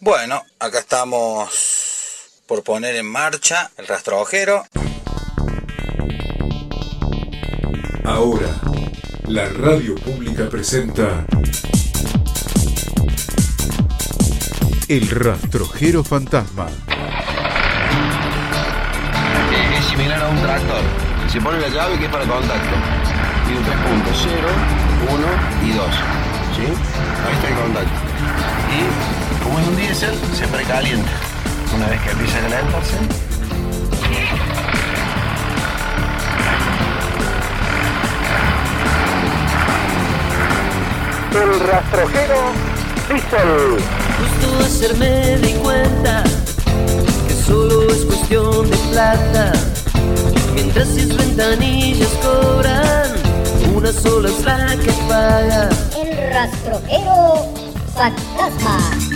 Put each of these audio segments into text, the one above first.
Bueno, acá estamos por poner en marcha el rastrojero. Ahora, la radio pública presenta El rastrojero fantasma. Es similar a un tractor. Se pone la llave que es para contacto. Tiene tres puntos, 0, 1 y 2. ¿Sí? Ahí está el contacto. Y como es un diésel, se precalienta. Una vez que empieza a calentarse, El rastrojero Diesel. Justo ayer me di cuenta que solo es cuestión de plata. Mientras sus ventanillas cobran, una sola es la que paga. El rastrojero fantasma.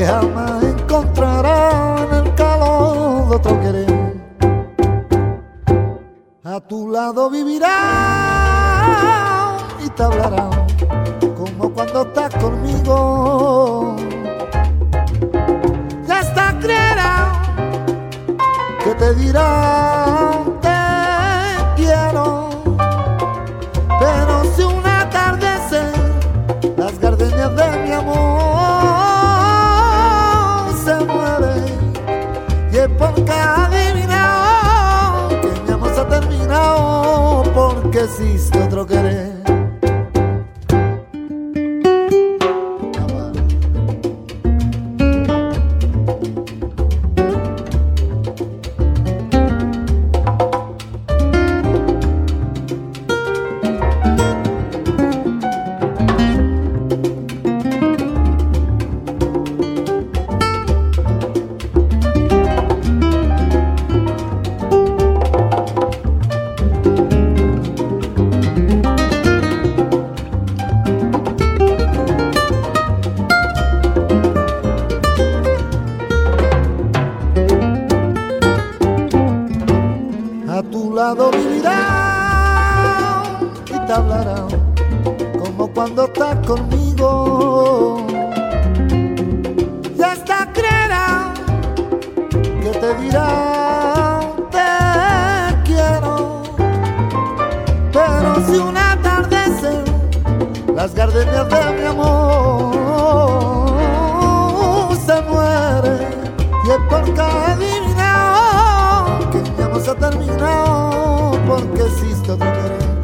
y que Pero si un atardecer las gardenias de mi amor se mueren y es porque adivinado que mi amor se ha terminado porque existe otro querer.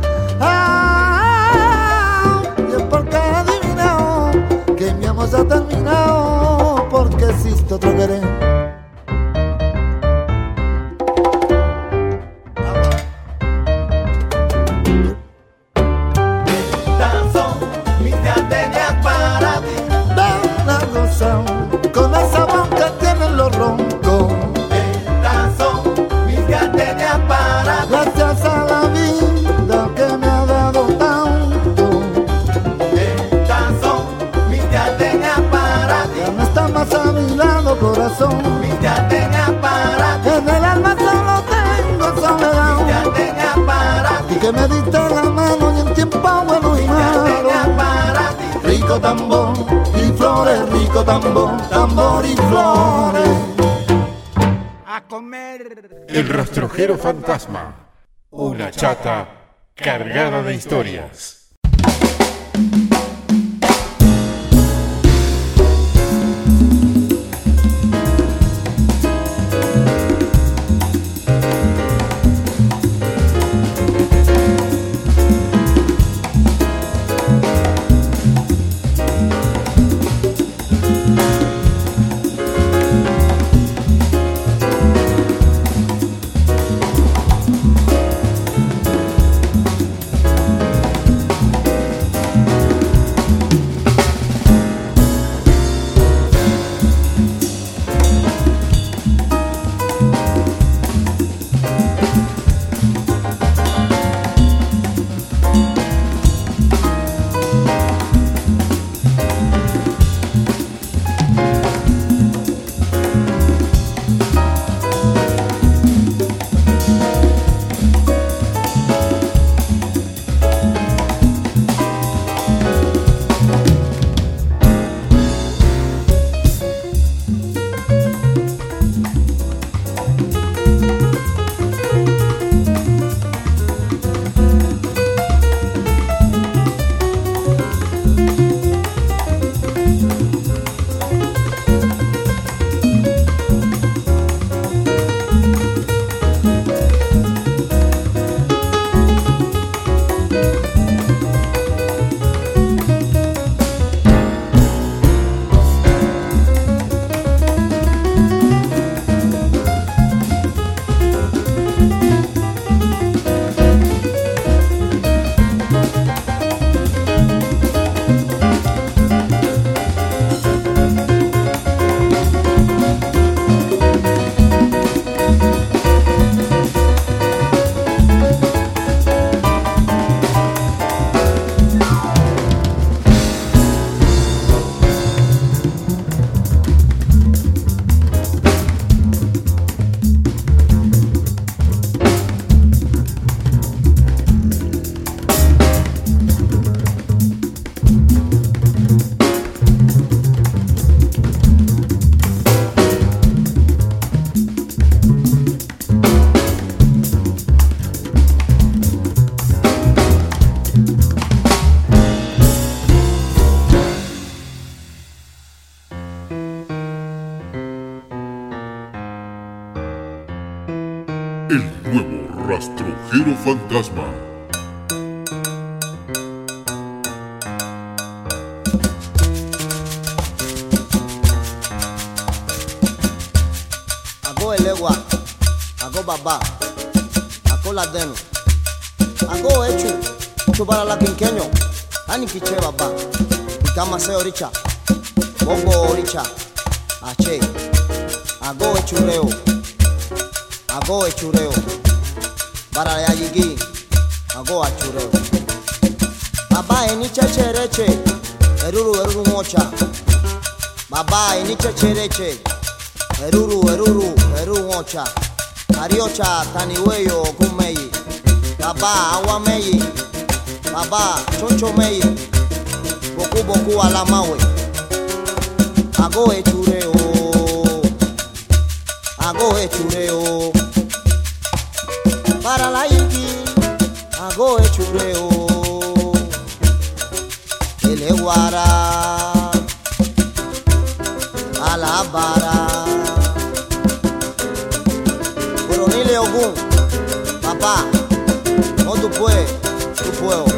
Tambor, tambor y flores. El rastrojero fantasma. Una chata cargada de historias. Fantasma. Ago elewa, ago baba, ago ladeno, ago echu, chubara la quinqueño, ani kiche baba, kama se oricha, bongo oricha, Ichechereche, Eruru Eruru, Eru Ocha, Ariocha, Taniweyo, Gumeyi, Baba Awameyi, Baba Chonchomeyi, Boku Boku Alamawe, Ago Tureo, Ago Tureo, Para la agoe Ago Etureo, Elewara. lábàárà. Coronel Ogun, bàbá, wọ́n dùbò ẹ̀ dùbò ẹ̀ o.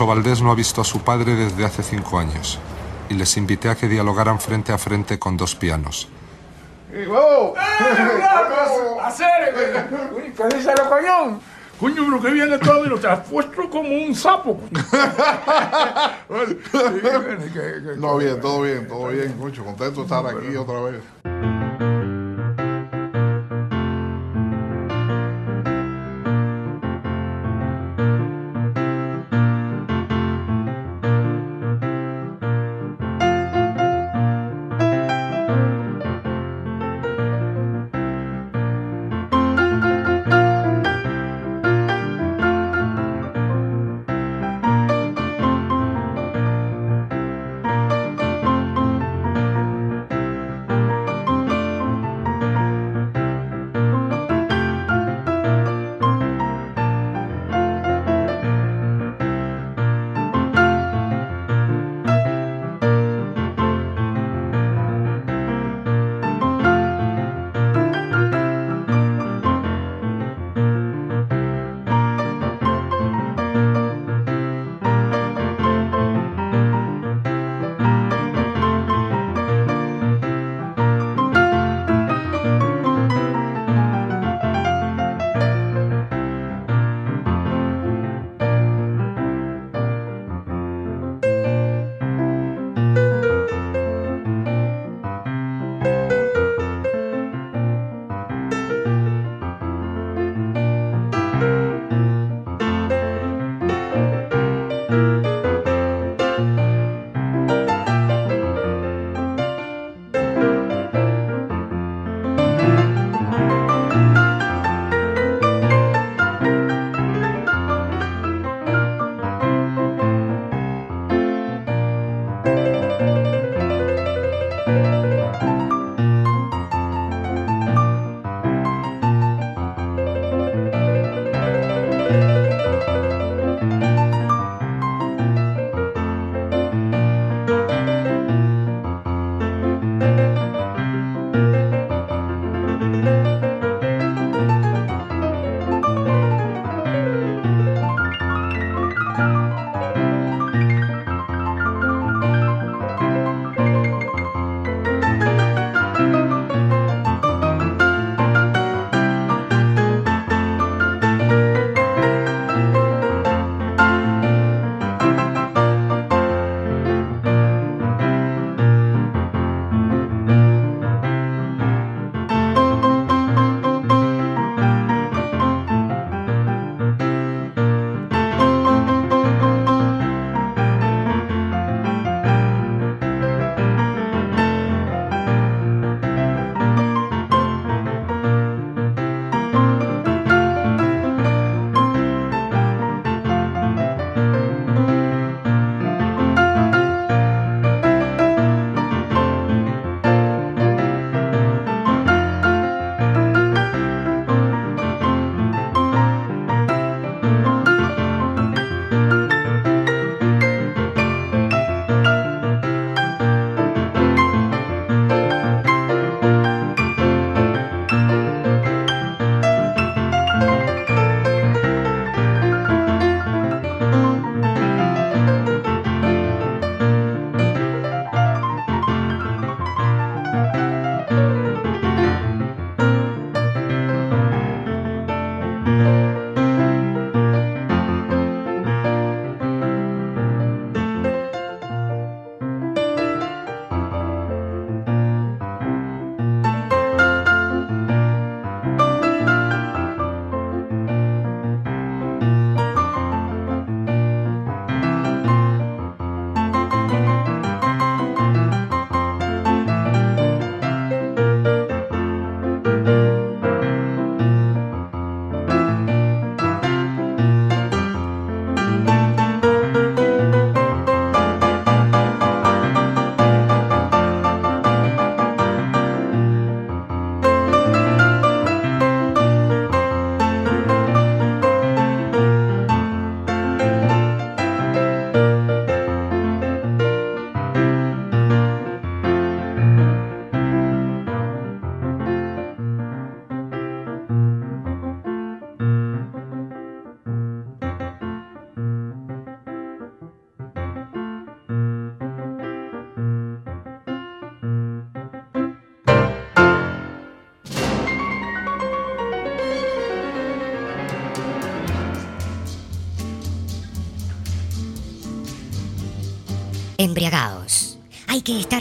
Chucho Valdés no ha visto a su padre desde hace cinco años y les invité a que dialogaran frente a frente con dos pianos. ¡Hacer! ¡Díselo, coñón! Coño, pero que viene todo, mira, te has puesto como un sapo. No, bien, todo bien, todo bien, mucho contento de estar aquí otra vez.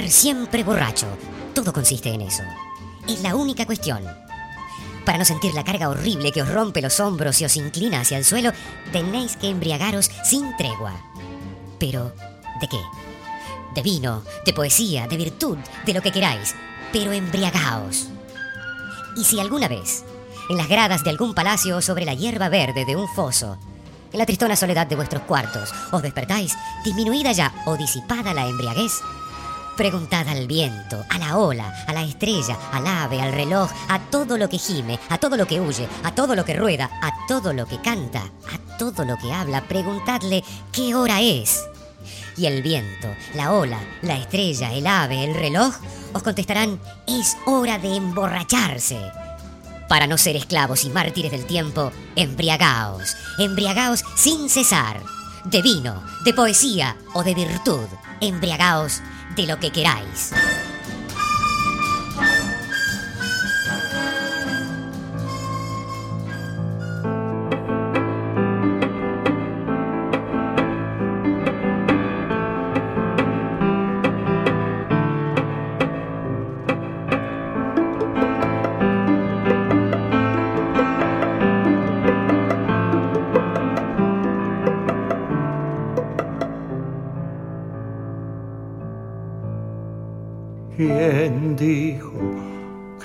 Siempre borracho. Todo consiste en eso. Es la única cuestión. Para no sentir la carga horrible que os rompe los hombros y os inclina hacia el suelo, tenéis que embriagaros sin tregua. Pero, ¿de qué? De vino, de poesía, de virtud, de lo que queráis. Pero embriagaos. Y si alguna vez, en las gradas de algún palacio o sobre la hierba verde de un foso, en la tristona soledad de vuestros cuartos, os despertáis, disminuida ya o disipada la embriaguez. Preguntad al viento, a la ola, a la estrella, al ave, al reloj, a todo lo que gime, a todo lo que huye, a todo lo que rueda, a todo lo que canta, a todo lo que habla. Preguntadle qué hora es. Y el viento, la ola, la estrella, el ave, el reloj, os contestarán, es hora de emborracharse. Para no ser esclavos y mártires del tiempo, embriagaos, embriagaos sin cesar. De vino, de poesía o de virtud, embriagaos de lo que queráis.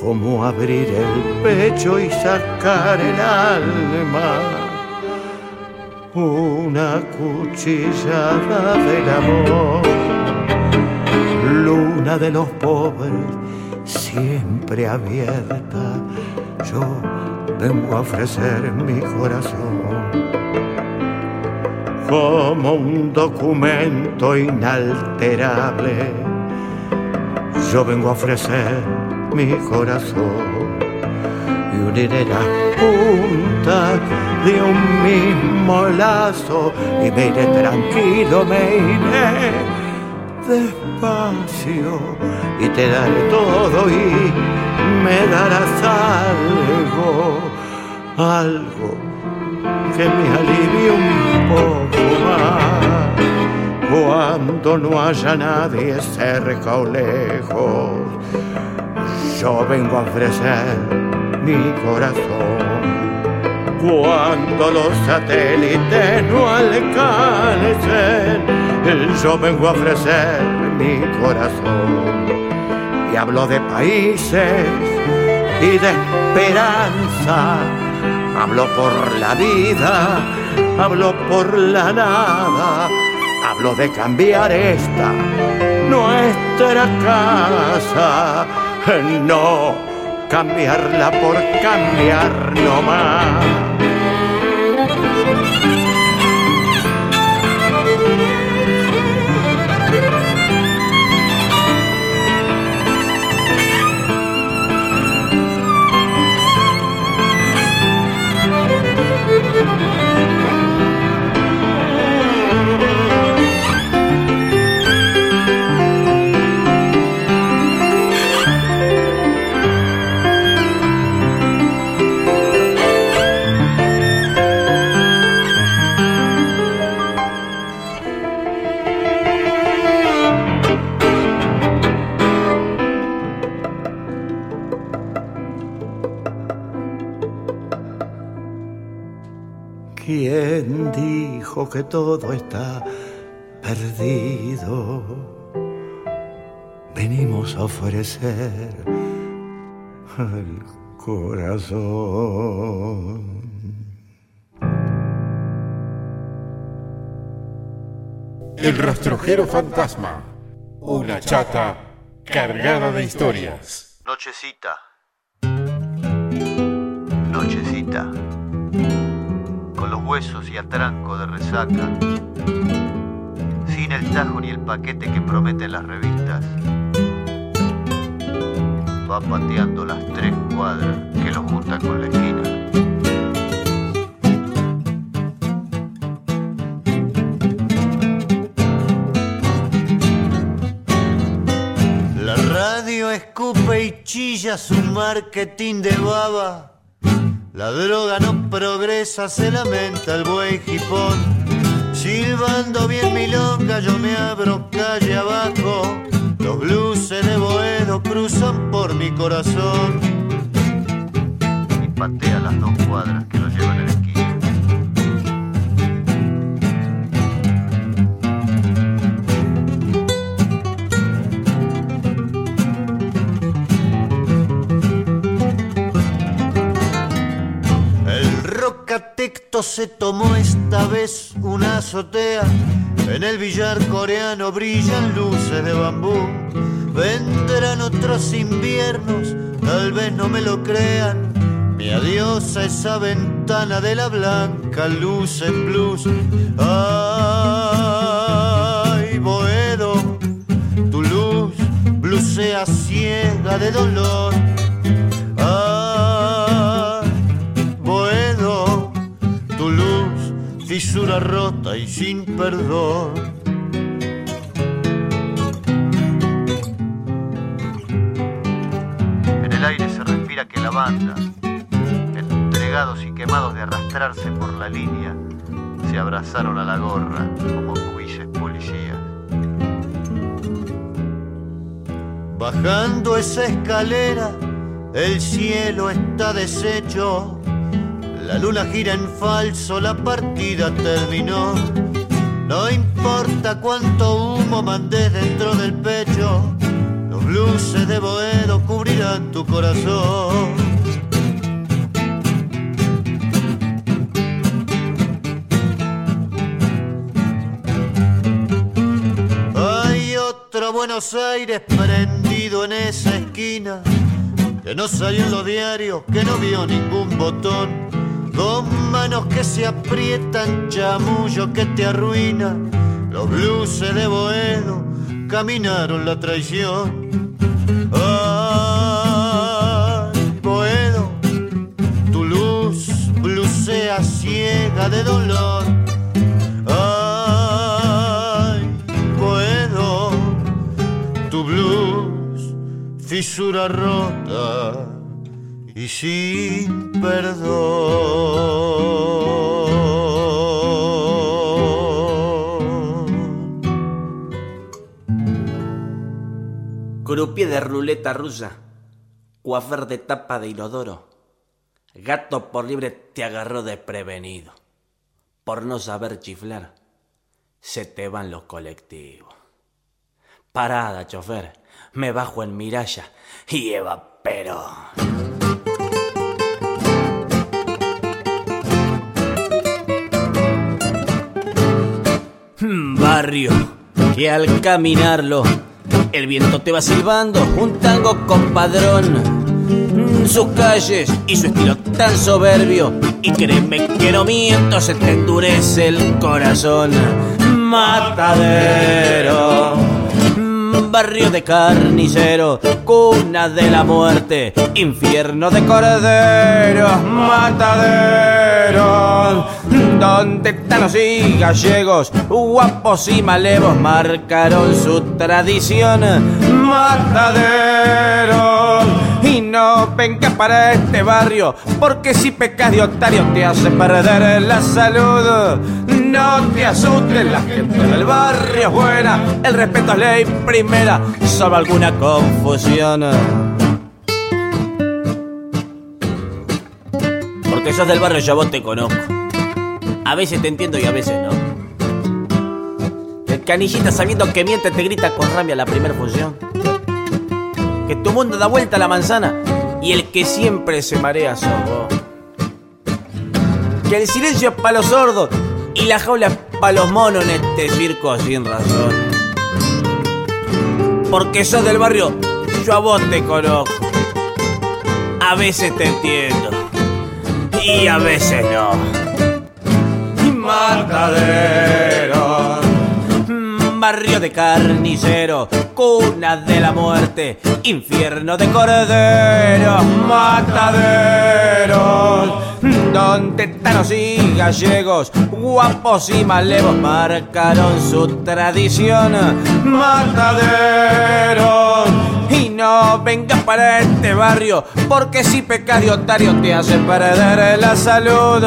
como abrir el pecho y sacar el alma. Una cuchillada del amor, luna de los pobres, siempre abierta. Yo vengo a ofrecer mi corazón como un documento inalterable. Yo vengo a ofrecer mi corazón y uniré las puntas de un mismo lazo y me iré tranquilo, me iré despacio y te daré todo y me darás algo, algo que me alivie un poco más. Cuando no haya nadie cerca o lejos, yo vengo a ofrecer mi corazón. Cuando los satélites no alcancen, yo vengo a ofrecer mi corazón. Y hablo de países y de esperanza Hablo por la vida, hablo por la nada, hablo de cambiar esta, nuestra casa. No, cambiarla por cambiar no ¿Quién dijo que todo está perdido? Venimos a ofrecer el corazón. El rastrojero fantasma. Una chata cargada de historias. Nochecita. Nochecita. Huesos y atranco de resaca. Sin el tajo ni el paquete que prometen las revistas. Va pateando las tres cuadras que lo juntan con la esquina. La radio escupe y chilla su marketing de baba. La droga no progresa, se lamenta el buey jipón. Silbando bien milonga, yo me abro calle abajo. Los blues de Boedo cruzan por mi corazón. Y patea las dos cuadras que lo llevan a la esquina. El rocatecto se tomó esta vez una azotea. En el billar coreano brillan luces de bambú. Vendrán otros inviernos, tal vez no me lo crean. Mi adiós a esa ventana de la blanca luz en blues. Ay, Boedo, tu luz blusea ciega de dolor. Fisura rota y sin perdón. En el aire se respira que la banda, entregados y quemados de arrastrarse por la línea, se abrazaron a la gorra como cuises policías. Bajando esa escalera, el cielo está deshecho. La luna gira en falso, la partida terminó. No importa cuánto humo mandes dentro del pecho, los blues de Boedo cubrirán tu corazón. Hay otro Buenos Aires prendido en esa esquina, que no salió en los diarios, que no vio ningún botón. Con manos que se aprietan, chamullo que te arruina. Los blues de Boedo caminaron la traición. Ay, Boedo, tu luz blusea ciega de dolor. Ay, Boedo, tu blues fisura rota y sin perdón. Croupier de ruleta rusa, coafer de tapa de inodoro, gato por libre te agarró desprevenido. Por no saber chiflar, se te van los colectivos. Parada, chofer, me bajo en miralla y evapero. Barrio, que al caminarlo, el viento te va silbando un tango compadrón. sus calles y su estilo tan soberbio. Y créeme que no miento, se te endurece el corazón. Matadero, barrio de carnicero, cuna de la muerte, infierno de corderos, matadero. Donde tanos y gallegos, guapos y malevos marcaron su tradición, matadero. Y no vengas para este barrio, porque si pecas de otario te hace perder la salud. No te asustes, la gente del barrio es buena, el respeto es ley primera, salvo alguna confusión. Porque sos del barrio, yo vos te conozco. A veces te entiendo y a veces no. El canillita sabiendo que miente te grita con rabia la primera función. Que tu mundo da vuelta a la manzana y el que siempre se marea sos vos. Que el silencio es para los sordos y la jaula es para los monos en este circo sin razón. Porque sos del barrio, yo a vos te conozco. A veces te entiendo y a veces no. Matadero, barrio de carnicero, cuna de la muerte, infierno de corderos, mataderos, donde tanos y gallegos, guapos y malevos marcaron su tradición, mataderos. Y no vengas para este barrio, porque si pecas de otario te hace perder la salud.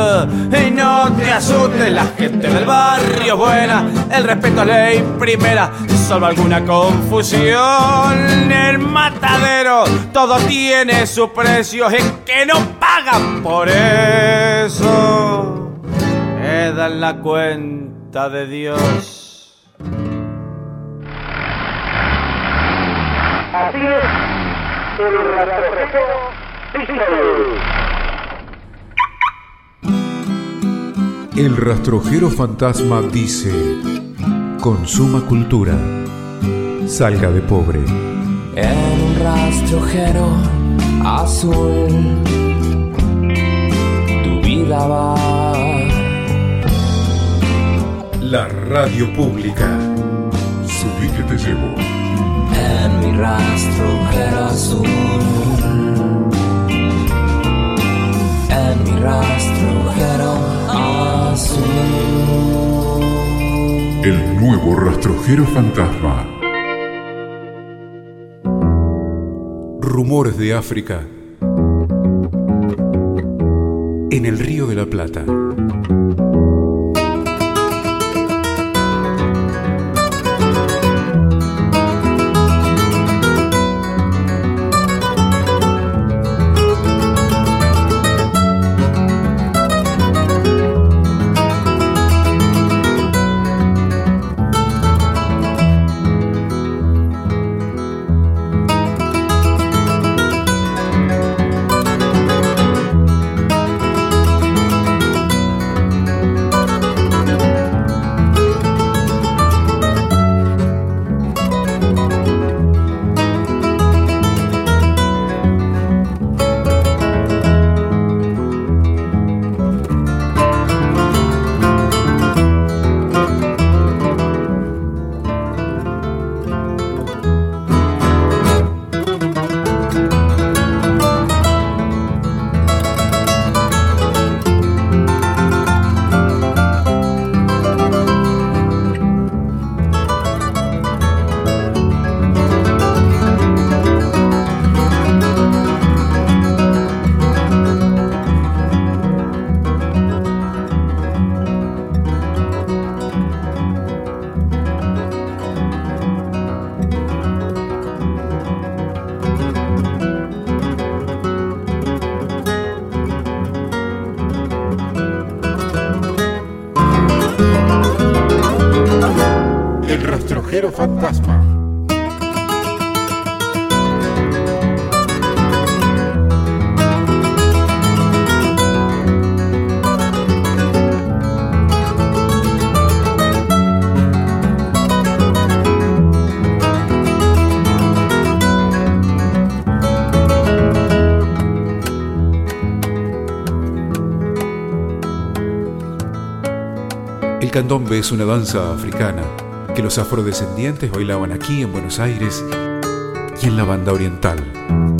Y no te asustes, la gente del barrio buena, el respeto es ley primera, salvo alguna confusión. El matadero, todo tiene su precio, es que no pagan por eso. Me dan la cuenta de Dios. Así es, el rastrojero dice... El rastrojero fantasma dice, consuma cultura, salga de pobre. En un rastrojero azul, tu vida va. La radio pública. Subí que te llevo. Rastrojero azul. En mi rastrojero azul. El nuevo rastrojero fantasma. Rumores de África. En el Río de la Plata. candombe es una danza africana que los afrodescendientes bailaban aquí en Buenos Aires y en la banda oriental.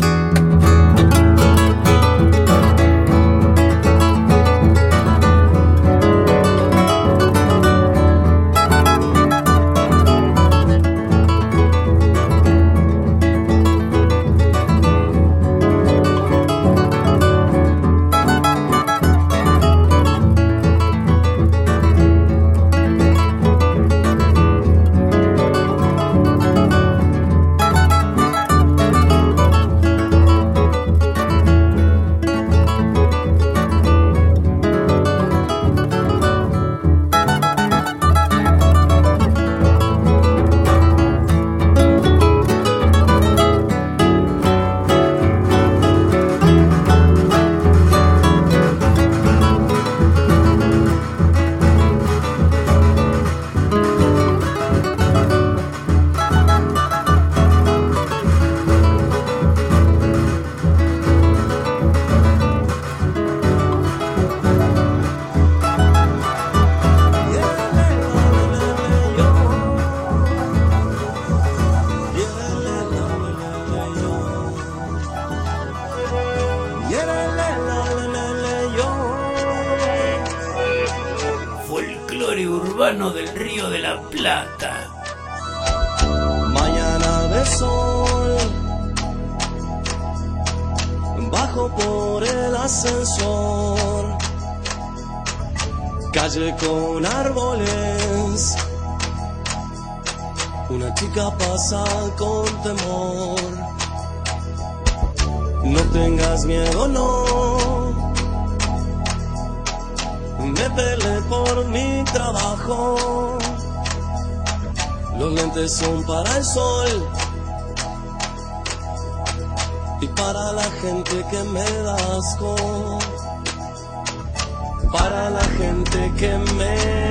que me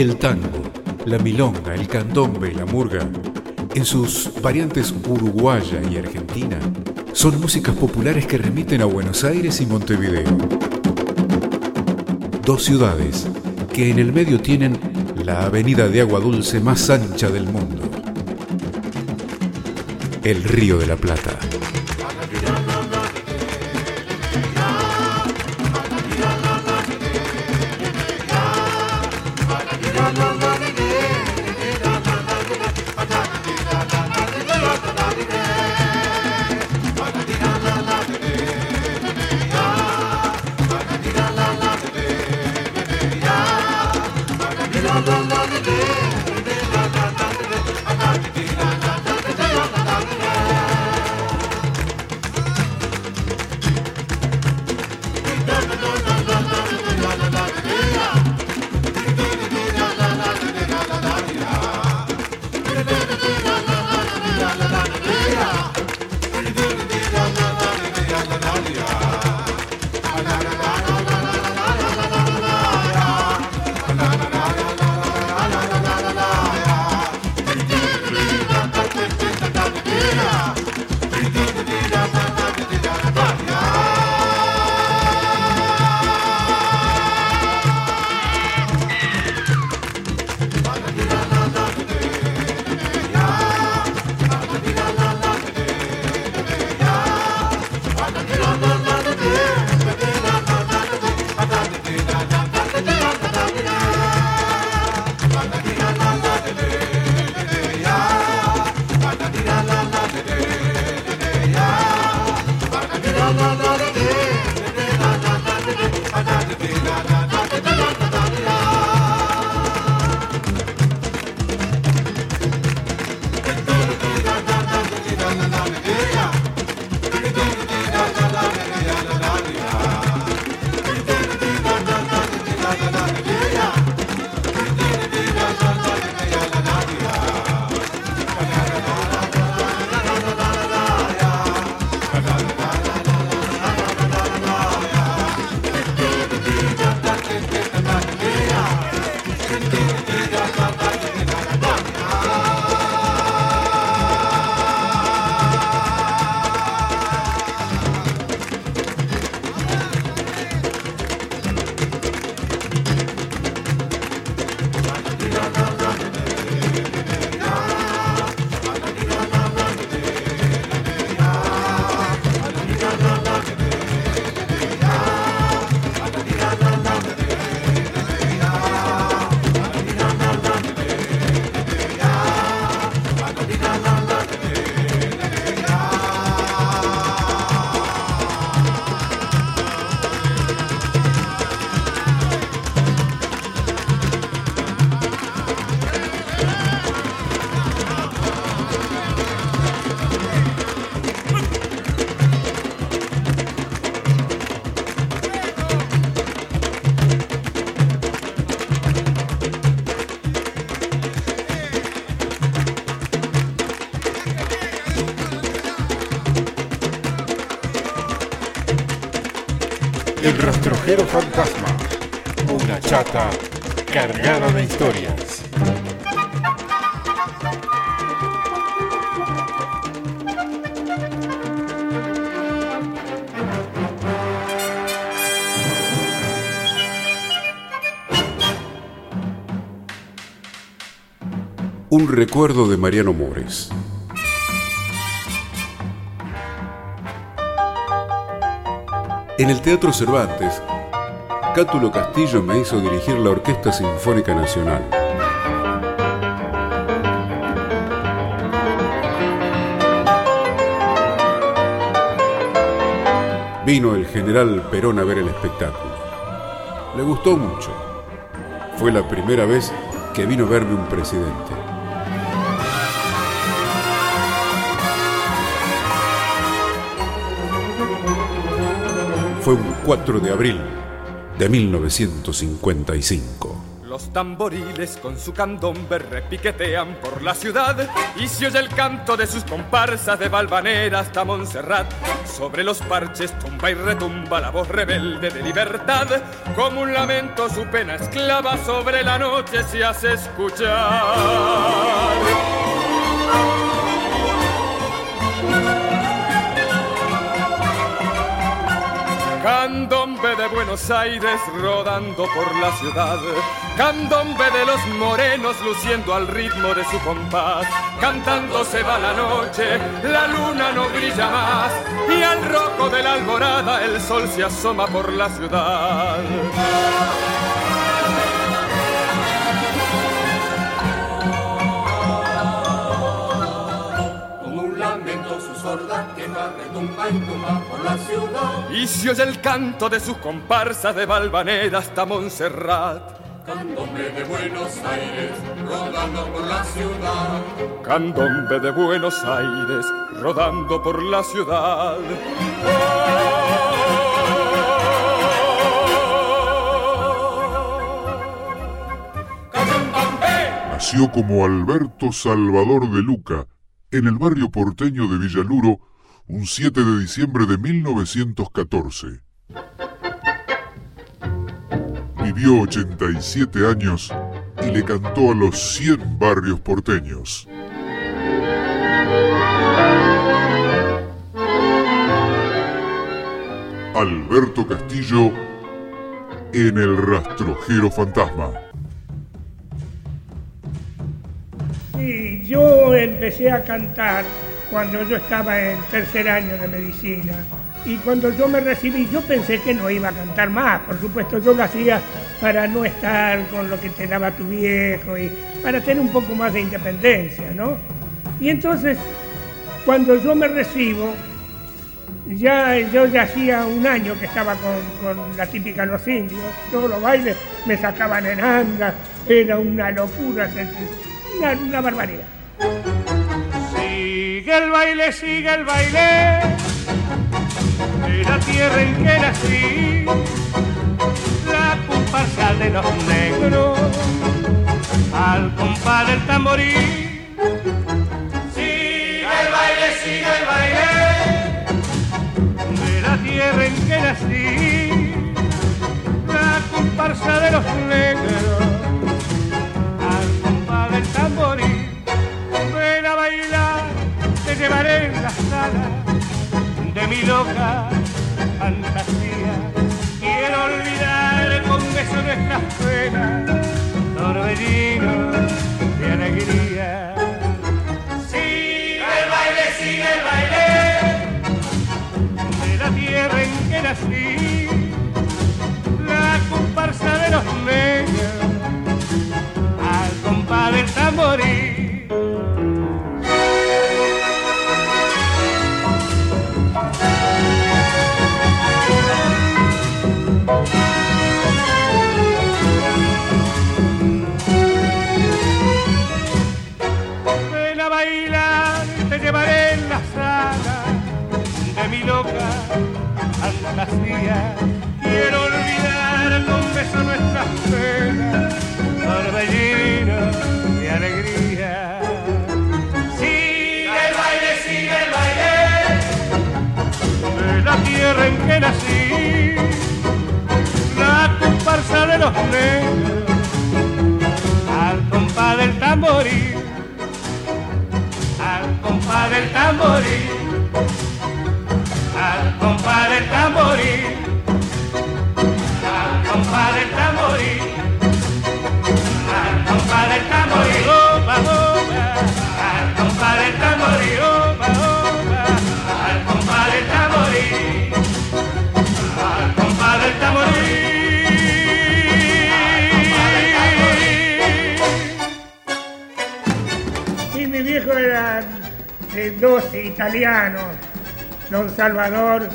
El tango, la milonga, el candombe y la murga, en sus variantes uruguaya y argentina, son músicas populares que remiten a Buenos Aires y Montevideo. Dos ciudades que en el medio tienen la avenida de agua dulce más ancha del mundo, el Río de la Plata. Fantasma. Una chata cargada de historias. Un recuerdo de Mariano Mores. En el Teatro Cervantes, Cátulo Castillo me hizo dirigir la Orquesta Sinfónica Nacional. Vino el general Perón a ver el espectáculo. Le gustó mucho. Fue la primera vez que vino a verme un presidente. Fue un 4 de abril de 1955. Los tamboriles con su candombe repiquetean por la ciudad y se oye el canto de sus comparsas de Valvanera hasta Montserrat. Sobre los parches tumba y retumba la voz rebelde de libertad. Como un lamento su pena esclava sobre la noche se hace escuchar. Candombe de Buenos Aires rodando por la ciudad. Candombe de los morenos luciendo al ritmo de su compás. Cantando se va la noche, la luna no brilla más. Y al rojo de la alborada el sol se asoma por la ciudad. Lamento su sorda que va retumba y tumba por la ciudad. Y se oye el canto de sus comparsas de Valvanera hasta Montserrat. Candombe de Buenos Aires rodando por la ciudad. Candombe de Buenos Aires rodando por la ciudad. Nació como Alberto Salvador de Luca en el barrio porteño de Villaluro un 7 de diciembre de 1914. Vivió 87 años y le cantó a los 100 barrios porteños. Alberto Castillo en El Rastrojero Fantasma. Yo empecé a cantar cuando yo estaba en tercer año de medicina. Y cuando yo me recibí, yo pensé que no iba a cantar más. Por supuesto, yo lo hacía para no estar con lo que te daba tu viejo y para tener un poco más de independencia, ¿no? Y entonces, cuando yo me recibo, ya yo ya hacía un año que estaba con, con la típica Los Indios. Todos los bailes me sacaban en anda, era una locura, una, barbaridad. Sigue el baile, sigue el baile de la tierra en que nací, la comparsa de los negros al compás del tamborí. Sigue el baile, sigue el baile de la tierra en que nací, dos italianos, don Salvador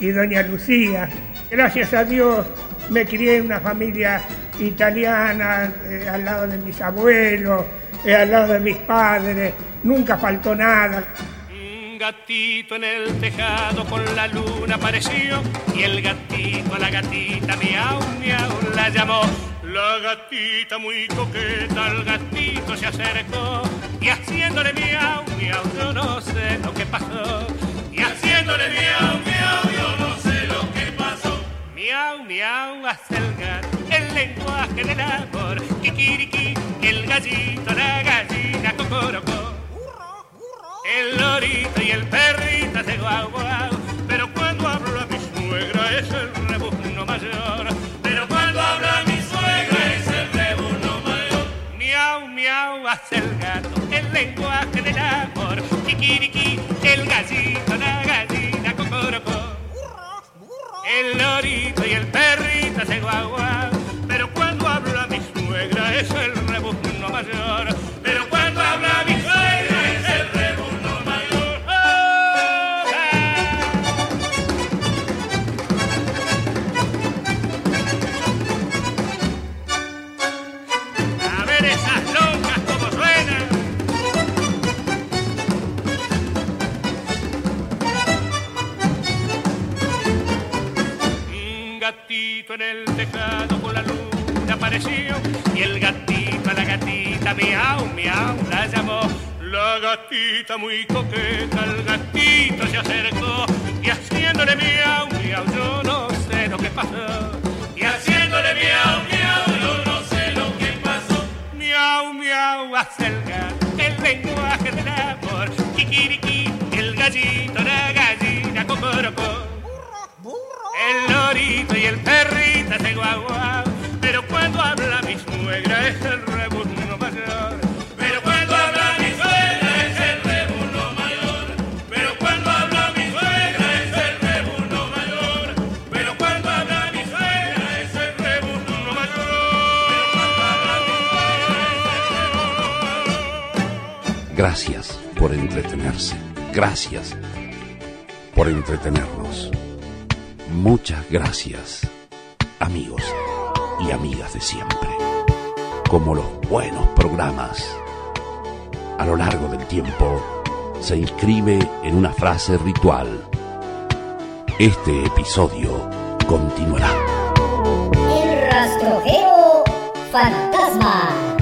y doña Lucía. Gracias a Dios me crié en una familia italiana, eh, al lado de mis abuelos, eh, al lado de mis padres, nunca faltó nada. Un gatito en el tejado con la luna apareció y el gatito a la gatita miau miau la llamó. La gatita muy coqueta al gatito se acercó y haciéndole miau miau yo no sé lo que pasó. Y haciéndole miau miau yo no sé lo que pasó. Miau miau hace el gato el lenguaje del amor. Kikiriki el gallito la gallina cocorocó. El lorito y el perrito hace guau guau. Hace el gato, el lenguaje del amor. Kikiriki, el gallito, la gallina, cocorocó. El lorito y el perrito hace guau guau. Pero cuando habla mi suegra es el rebuzno mayor. Gatita muy coqueta al gatito se acercó y haciéndole miau miau yo no sé lo que pasó. Y haciéndole miau miau yo no sé lo que pasó. Miau miau hace el gato el lenguaje del amor. Kikiriki el gallito la gallina cocorocó. El lorito y el perrito guau guau. Pero cuando habla mi suegra es el Entretenerse. Gracias por entretenernos. Muchas gracias, amigos y amigas de siempre. Como los buenos programas, a lo largo del tiempo se inscribe en una frase ritual. Este episodio continuará. El rastrojero fantasma.